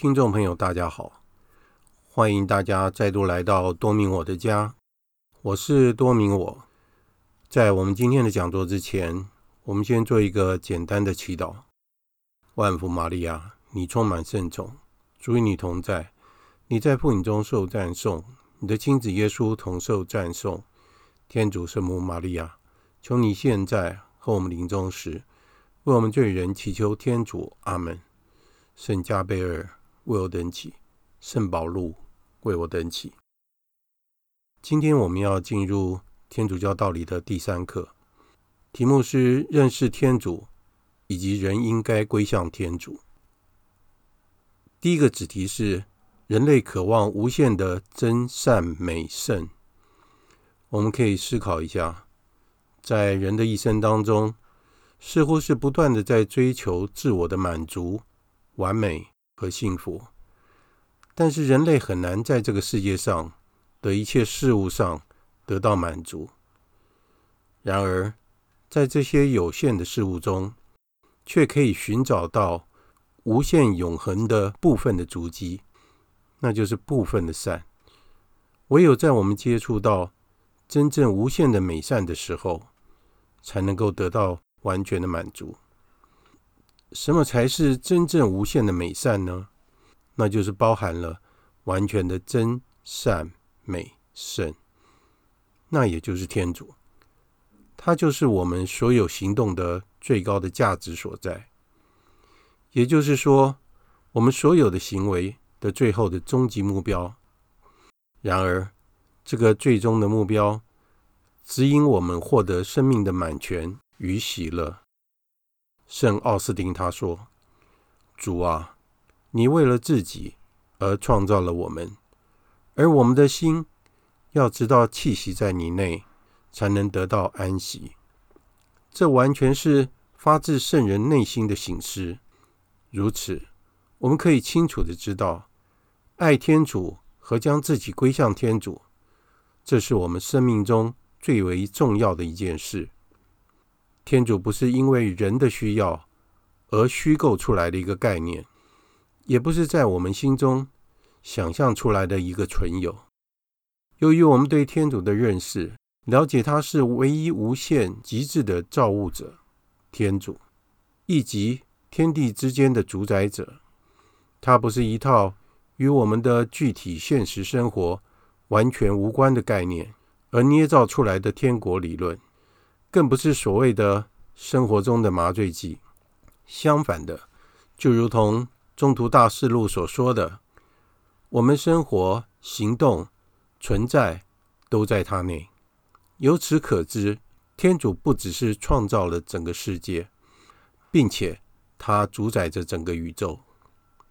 听众朋友，大家好！欢迎大家再度来到多明我的家，我是多明我。在我们今天的讲座之前，我们先做一个简单的祈祷。万福玛利亚，你充满圣宠，主与你同在，你在妇女中受赞颂，你的亲子耶稣同受赞颂。天主圣母玛利亚，求你现在和我们临终时，为我们罪人祈求天主。阿门。圣加贝尔为我等起，圣保禄为我等起。今天我们要进入天主教道理的第三课，题目是认识天主以及人应该归向天主。第一个子题是人类渴望无限的真善美圣。我们可以思考一下，在人的一生当中，似乎是不断的在追求自我的满足。完美和幸福，但是人类很难在这个世界上的一切事物上得到满足。然而，在这些有限的事物中，却可以寻找到无限永恒的部分的足迹，那就是部分的善。唯有在我们接触到真正无限的美善的时候，才能够得到完全的满足。什么才是真正无限的美善呢？那就是包含了完全的真善美圣，那也就是天主，它就是我们所有行动的最高的价值所在。也就是说，我们所有的行为的最后的终极目标。然而，这个最终的目标，指引我们获得生命的满全与喜乐。圣奥斯丁他说：“主啊，你为了自己而创造了我们，而我们的心要知道气息在你内，才能得到安息。这完全是发自圣人内心的醒思。如此，我们可以清楚的知道，爱天主和将自己归向天主，这是我们生命中最为重要的一件事。”天主不是因为人的需要而虚构出来的一个概念，也不是在我们心中想象出来的一个存有。由于我们对天主的认识，了解他是唯一无限极致的造物者，天主，以及天地之间的主宰者，他不是一套与我们的具体现实生活完全无关的概念而捏造出来的天国理论。更不是所谓的生活中的麻醉剂。相反的，就如同《中途大事录》所说的，我们生活、行动、存在都在他内。由此可知，天主不只是创造了整个世界，并且他主宰着整个宇宙。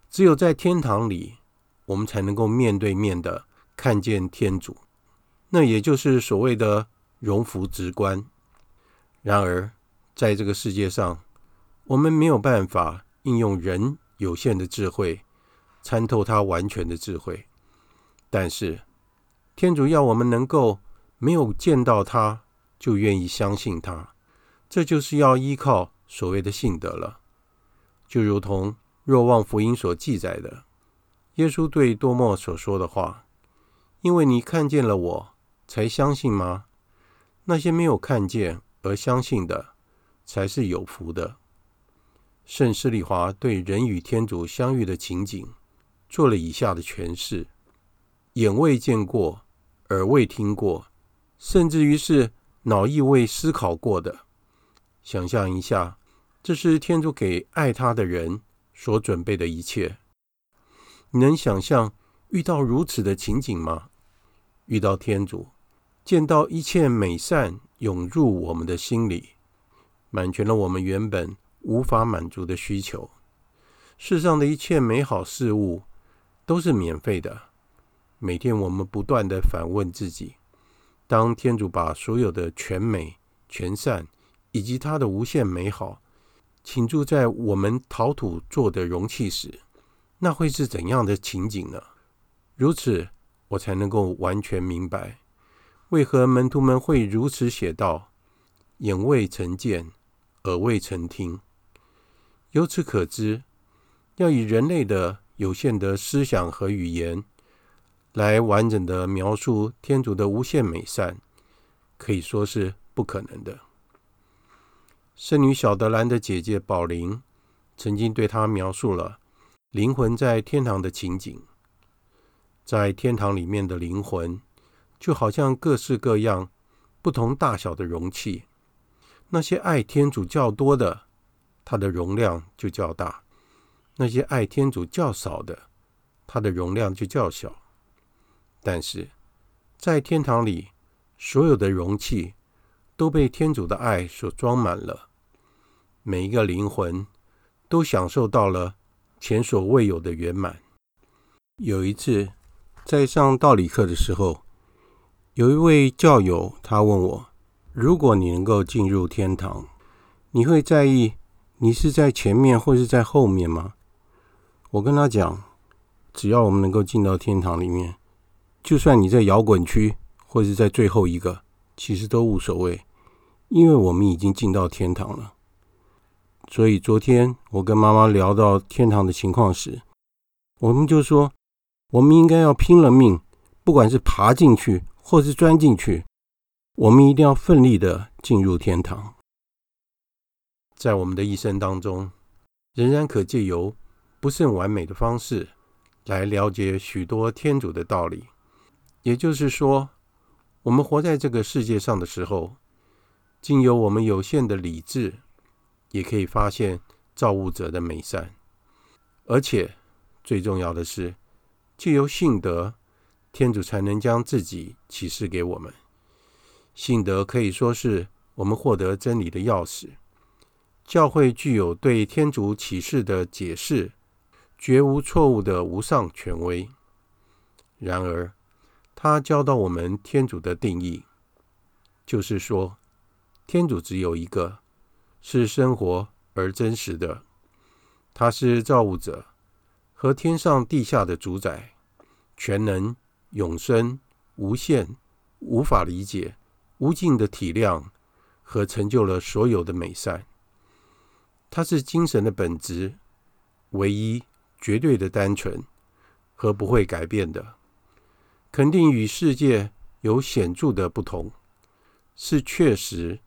只有在天堂里，我们才能够面对面的看见天主。那也就是所谓的荣福直观。然而，在这个世界上，我们没有办法应用人有限的智慧参透他完全的智慧。但是，天主要我们能够没有见到他就愿意相信他，这就是要依靠所谓的信德了。就如同若望福音所记载的，耶稣对多默所说的话：“因为你看见了我，才相信吗？那些没有看见。”而相信的才是有福的。圣施利华对人与天主相遇的情景做了以下的诠释：眼未见过，耳未听过，甚至于是脑亦未思考过的。想象一下，这是天主给爱他的人所准备的一切。你能想象遇到如此的情景吗？遇到天主，见到一切美善。涌入我们的心里，满全了我们原本无法满足的需求。世上的一切美好事物都是免费的。每天我们不断地反问自己：当天主把所有的全美、全善以及他的无限美好倾注在我们陶土做的容器时，那会是怎样的情景呢？如此，我才能够完全明白。为何门徒们会如此写道：“眼未曾见，耳未曾听。”由此可知，要以人类的有限的思想和语言来完整的描述天主的无限美善，可以说是不可能的。圣女小德兰的姐姐宝琳曾经对她描述了灵魂在天堂的情景，在天堂里面的灵魂就好像各式各样、不同大小的容器，那些爱天主较多的，它的容量就较大。那些爱天主较少的，它的容量就较小。但是，在天堂里，所有的容器都被天主的爱所装满了，每一个灵魂都享受到了前所未有的圆满。有一次，在上道理课的时候，有一位教友他问我：“如果你能够进入天堂，你会在意你是在前面或是在后面吗？”我跟他讲，只要我们能够进到天堂里面，就算你在摇滚区或是在最后一个，其实都无所谓，因为我们已经进到天堂了。所以昨天我跟妈妈聊到天堂的情况时，我们就说，我们应该要拼了命，不管是爬进去或是钻进去，我们一定要奋力的进入天堂。在我们的一生当中，仍然可借由不甚完美的方式来了解许多天主的道理，也就是说，我们活在这个世界上的时候，经由我们有限的理智，也可以发现造物者的美善，而且最重要的是，借由信德，天主才能将自己启示给我们。信德可以说是我们获得真理的钥匙。教会具有对天主启示的解释。绝无错误的无上权威。然而，他教导我们天主的定义，就是说，天主只有一个，是生活而真实的。他是造物者和天上地下的主宰，全能、永生、无限、无法理解、无尽的体谅和成就了所有的美善。他是精神的本质，唯一。绝对的单纯和不会改变的，肯定与世界有显著的不同，是确实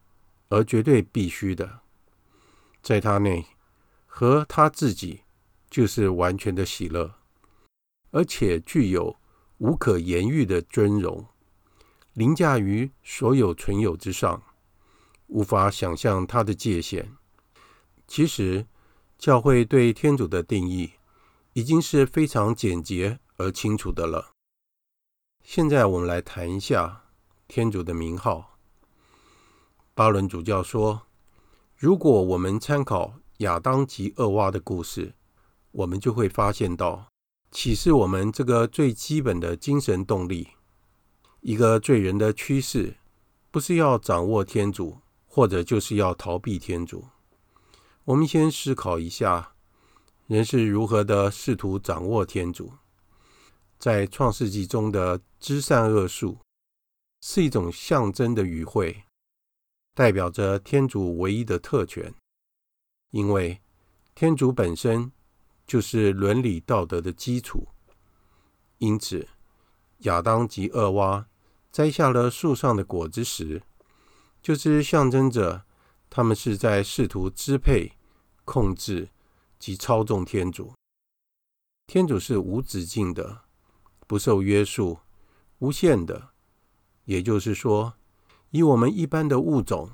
而绝对必须的。在他内和他自己就是完全的喜乐，而且具有无可言喻的尊荣，凌驾于所有存有之上，无法想象他的界限。其实，教会对天主的定义。已经是非常简洁而清楚的了。现在我们来谈一下天主的名号。巴伦主教说，如果我们参考亚当及厄娃的故事，我们就会发现到，启示我们这个最基本的精神动力，一个罪人的趋势，不是要掌握天主，或者就是要逃避天主。我们先思考一下。人是如何的试图掌握天主？在创世纪中的知善恶树是一种象征的语汇，代表着天主唯一的特权。因为天主本身就是伦理道德的基础，因此亚当及厄娃摘下了树上的果子时，就是象征着他们是在试图支配、控制。及操纵天主，天主是无止境的、不受约束、无限的，也就是说，以我们一般的物种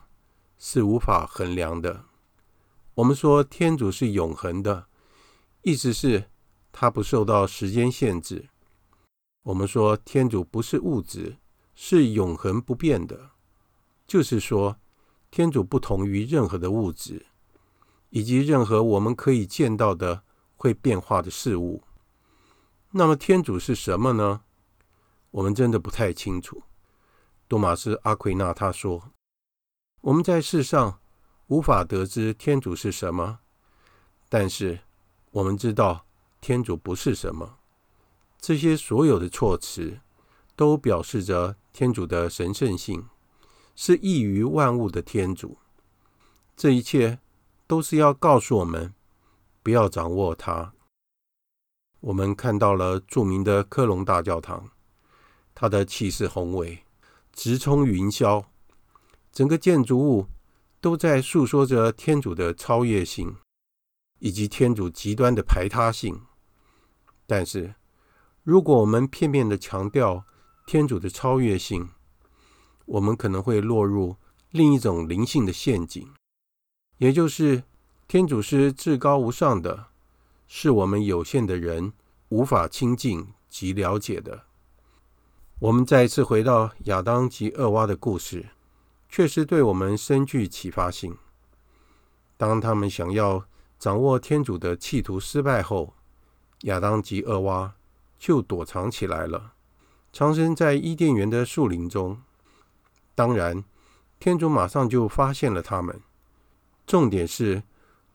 是无法衡量的。我们说天主是永恒的，意思是它不受到时间限制。我们说天主不是物质，是永恒不变的，就是说天主不同于任何的物质。以及任何我们可以见到的会变化的事物。那么天主是什么呢？我们真的不太清楚。多玛斯·阿奎那他说：“我们在世上无法得知天主是什么，但是我们知道天主不是什么。这些所有的措辞都表示着天主的神圣性，是异于万物的天主。这一切。”都是要告诉我们，不要掌握它。我们看到了著名的科隆大教堂，它的气势宏伟，直冲云霄，整个建筑物都在诉说着天主的超越性，以及天主极端的排他性。但是，如果我们片面的强调天主的超越性，我们可能会落入另一种灵性的陷阱，也就是天主是至高无上的，是我们有限的人无法亲近及了解的。我们再一次回到亚当及厄娃的故事，确实对我们深具启发性。当他们想要掌握天主的企图失败后，亚当及厄娃就躲藏起来了，藏身在伊甸园的树林中。当然，天主马上就发现了他们。重点是，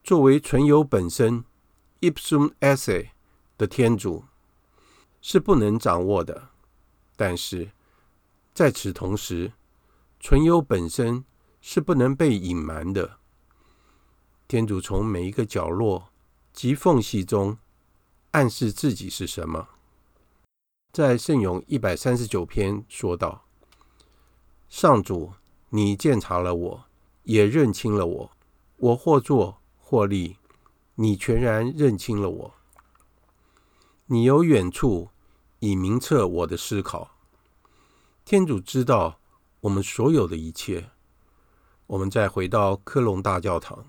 作为存有本身 （ipsum esse） 的天主是不能掌握的。但是，在此同时，存有本身是不能被隐瞒的。天主从每一个角落及缝隙中暗示自己是什么。在圣咏一百三十九篇说道：“上主，你鉴察了我，也认清了我。我或坐或立，你全然认清了我。你由远处已明彻我的思考。天主知道我们所有的一切。我们再回到科隆大教堂，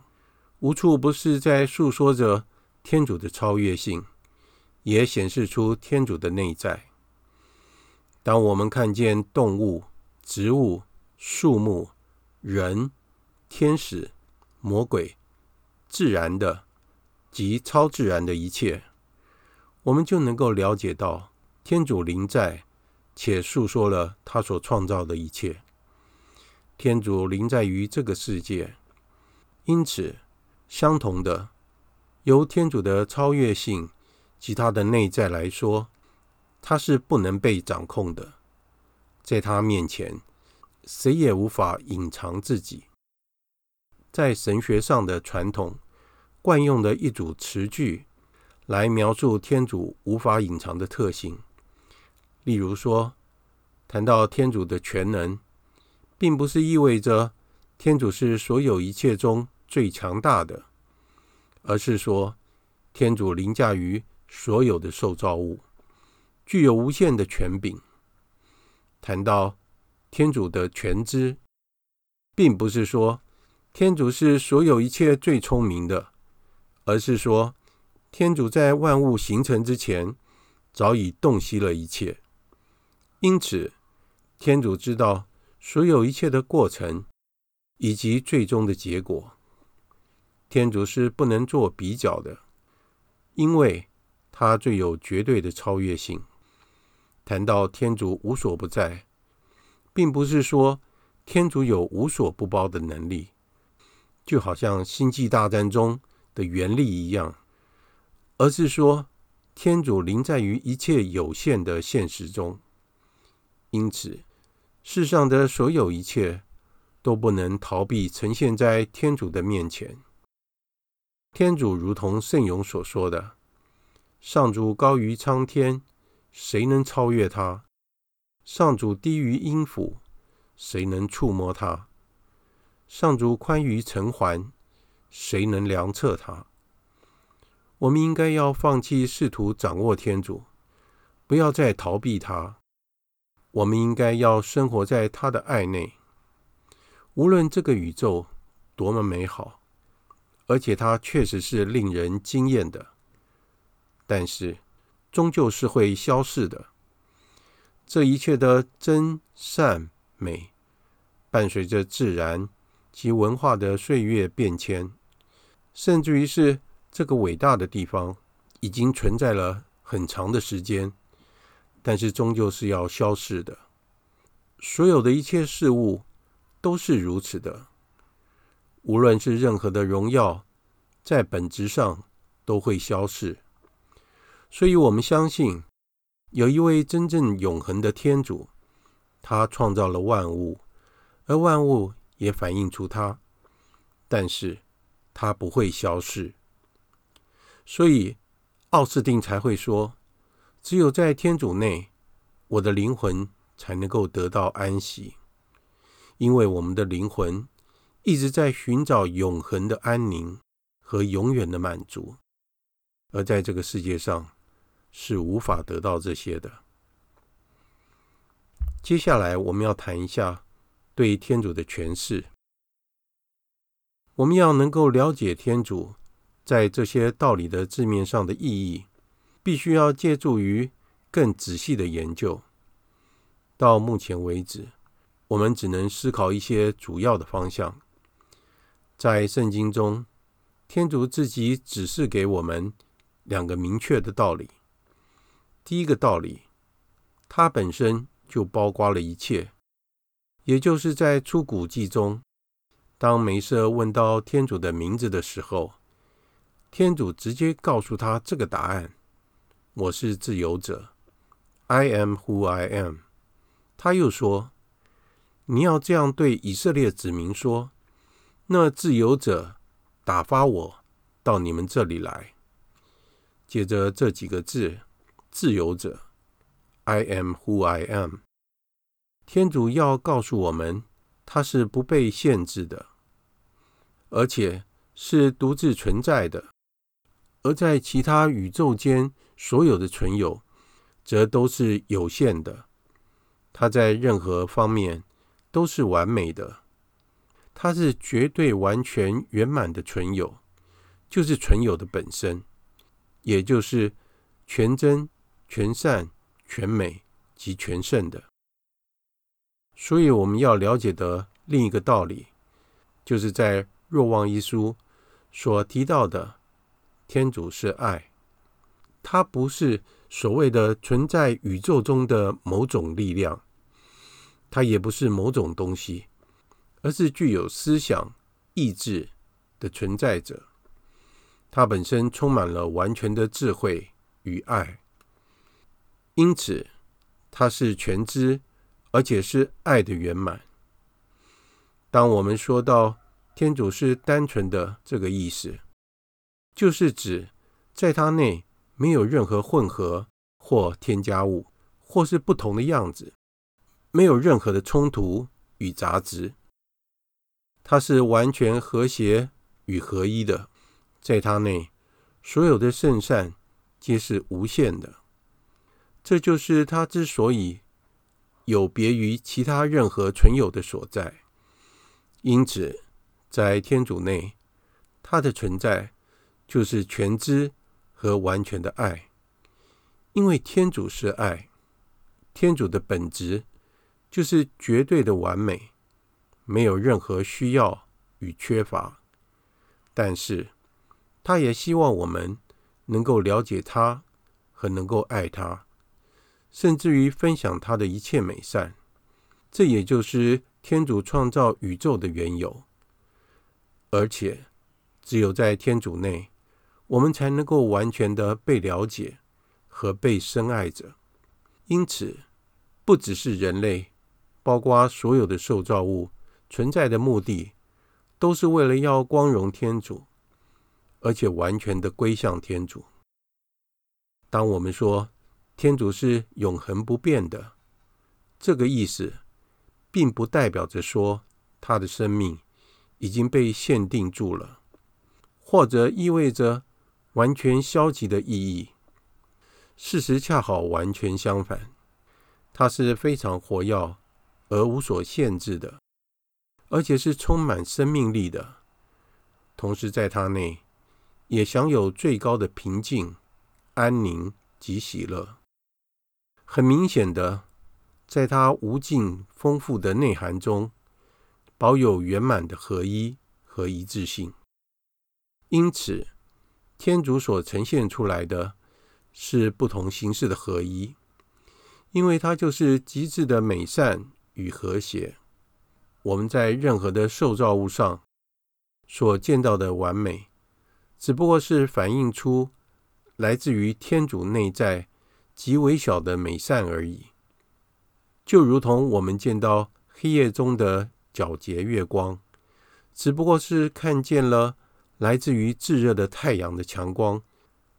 无处不是在诉说着天主的超越性。”也显示出天主的内在。当我们看见动物、植物、树木、人、天使、魔鬼、自然的及超自然的一切，我们就能够了解到天主临在，且诉说了他所创造的一切。天主临在于这个世界，因此，相同的，由天主的超越性。及他的内在来说，他是不能被掌控的。在他面前，谁也无法隐藏自己。在神学上的传统惯用的一组词句，来描述天主无法隐藏的特性。例如说，谈到天主的全能，并不是意味着天主是所有一切中最强大的，而是说天主凌驾于。所有的受造物具有无限的权柄。谈到天主的全知，并不是说天主是所有一切最聪明的，而是说天主在万物形成之前早已洞悉了一切。因此，天主知道所有一切的过程以及最终的结果。天主是不能做比较的，因为。他最有绝对的超越性。谈到天主无所不在，并不是说天主有无所不包的能力，就好像《星际大战》中的原力一样，而是说天主临在于一切有限的现实中。因此，世上的所有一切都不能逃避呈现在天主的面前。天主如同圣咏所说的。上主高于苍天，谁能超越他？上主低于阴府，谁能触摸他？上主宽于尘寰，谁能量测他？我们应该要放弃试图掌握天主，不要再逃避他。我们应该要生活在他的爱内。无论这个宇宙多么美好，而且它确实是令人惊艳的。但是，终究是会消逝的。这一切的真善美，伴随着自然及文化的岁月变迁，甚至于是这个伟大的地方已经存在了很长的时间，但是终究是要消逝的。所有的一切事物都是如此的，无论是任何的荣耀，在本质上都会消逝。所以，我们相信有一位真正永恒的天主，他创造了万物，而万物也反映出他，但是他不会消逝。所以，奥斯定才会说：“只有在天主内，我的灵魂才能够得到安息，因为我们的灵魂一直在寻找永恒的安宁和永远的满足，而在这个世界上是无法得到这些的。”接下来，我们要谈一下对天主的诠释。我们要能够了解天主在这些道理的字面上的意义，必须要借助于更仔细的研究。到目前为止，我们只能思考一些主要的方向。在圣经中，天主自己指示给我们两个明确的道理。第一个道理，它本身。就包括了一切，也就是在出谷记中，当梅瑟问到天主的名字的时候，天主直接告诉他这个答案：“我是自由者，I am who I am。”他又说：“你要这样对以色列子民说，那自由者打发我到你们这里来。”接着这几个字：“自由者。” I am who I am。天主要告诉我们，他是不被限制的，而且是独自存在的。而在其他宇宙间所有的存有，则都是有限的。他在任何方面都是完美的，他是绝对完全圆满的存有，就是存有的本身，也就是全真、全善。全美及全胜的，所以我们要了解的另一个道理，就是在若望一书所提到的，天主是爱，它不是所谓的存在宇宙中的某种力量，它也不是某种东西，而是具有思想、意志的存在者，它本身充满了完全的智慧与爱。因此，它是全知，而且是爱的圆满。当我们说到天主是单纯的这个意思，就是指在他内没有任何混合或添加物，或是不同的样子，没有任何的冲突与杂质。它是完全和谐与合一的，在他内所有的圣善皆是无限的。这就是他之所以有别于其他任何存有的所在。因此，在天主内，他的存在就是全知和完全的爱。因为天主是爱，天主的本质就是绝对的完美，没有任何需要与缺乏。但是，他也希望我们能够了解他和能够爱他。甚至于分享他的一切美善，这也就是天主创造宇宙的缘由。而且，只有在天主内，我们才能够完全的被了解和被深爱着。因此，不只是人类，包括所有的受造物存在的目的，都是为了要光荣天主，而且完全的归向天主。当我们说，天主是永恒不变的，这个意思，并不代表着说他的生命已经被限定住了，或者意味着完全消极的意义。事实恰好完全相反，他是非常活跃而无所限制的，而且是充满生命力的。同时，在他内也享有最高的平静、安宁及喜乐。很明显的，在他无尽丰富的内涵中，保有圆满的合一和一致性。因此，天主所呈现出来的是不同形式的合一，因为它就是极致的美善与和谐。我们在任何的受造物上所见到的完美，只不过是反映出来自于天主内在。极微小的美善而已，就如同我们见到黑夜中的皎洁月光，只不过是看见了来自于炙热的太阳的强光，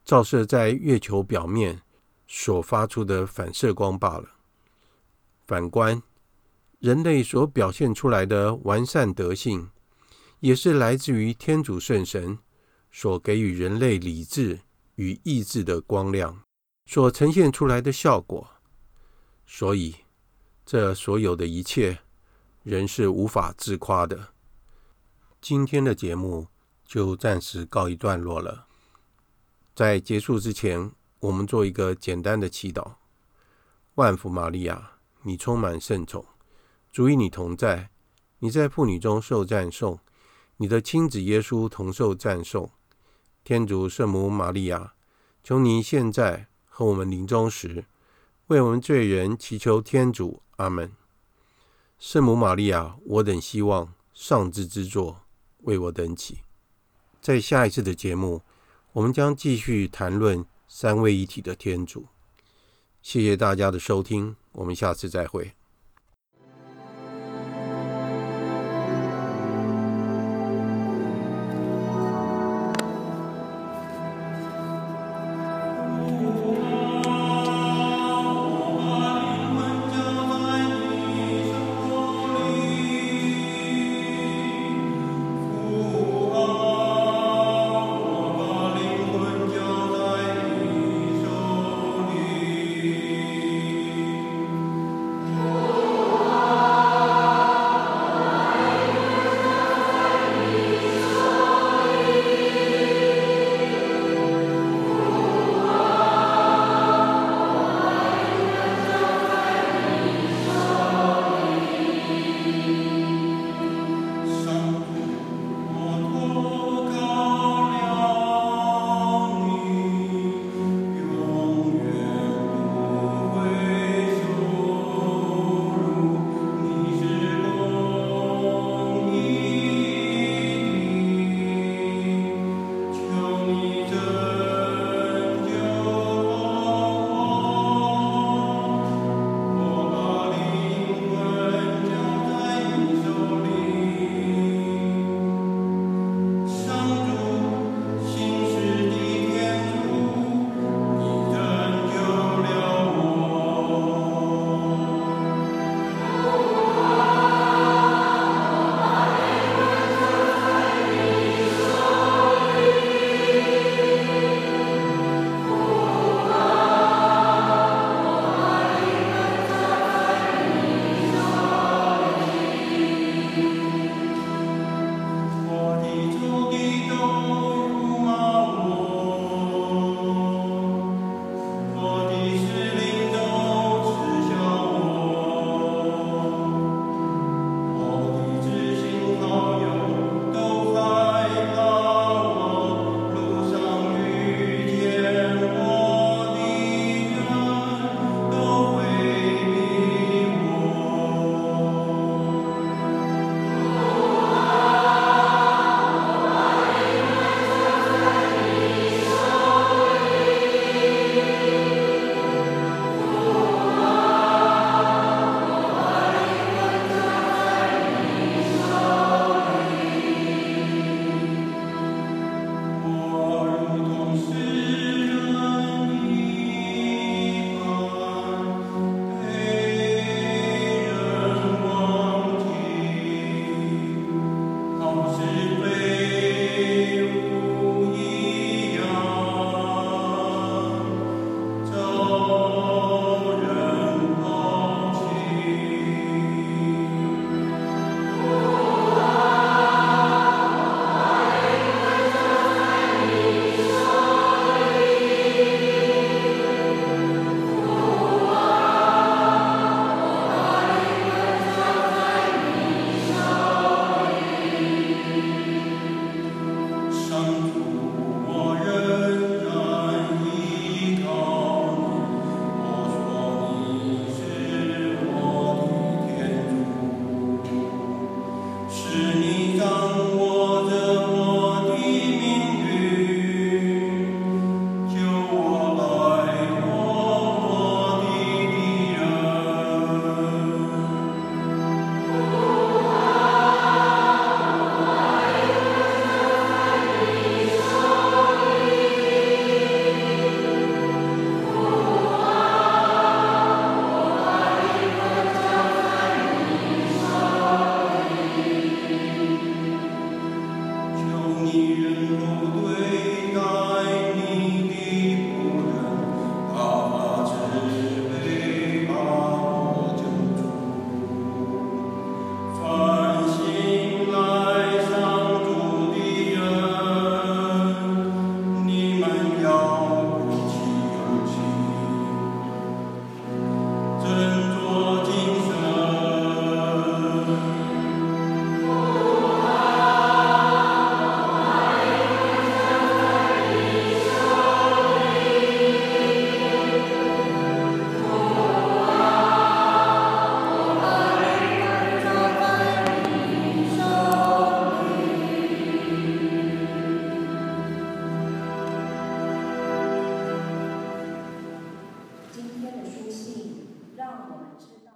照射在月球表面所发出的反射光罢了。反观人类所表现出来的完善德性，也是来自于天主圣神所给予人类理智与意志的光亮所呈现出来的效果。所以，这所有的一切，人是无法自夸的。今天的节目就暂时告一段落了。在结束之前，我们做一个简单的祈祷：万福玛利亚，你充满圣宠，主与你同在，你在妇女中受赞颂，你的亲子耶稣同受赞颂。天主圣母玛利亚，求你现在和我们临终时，为我们罪人祈求天主。阿门。圣母玛利亚，我等希望上智之作。为我等祈。在下一次的节目，我们将继续谈论三位一体的天主。谢谢大家的收听，我们下次再会。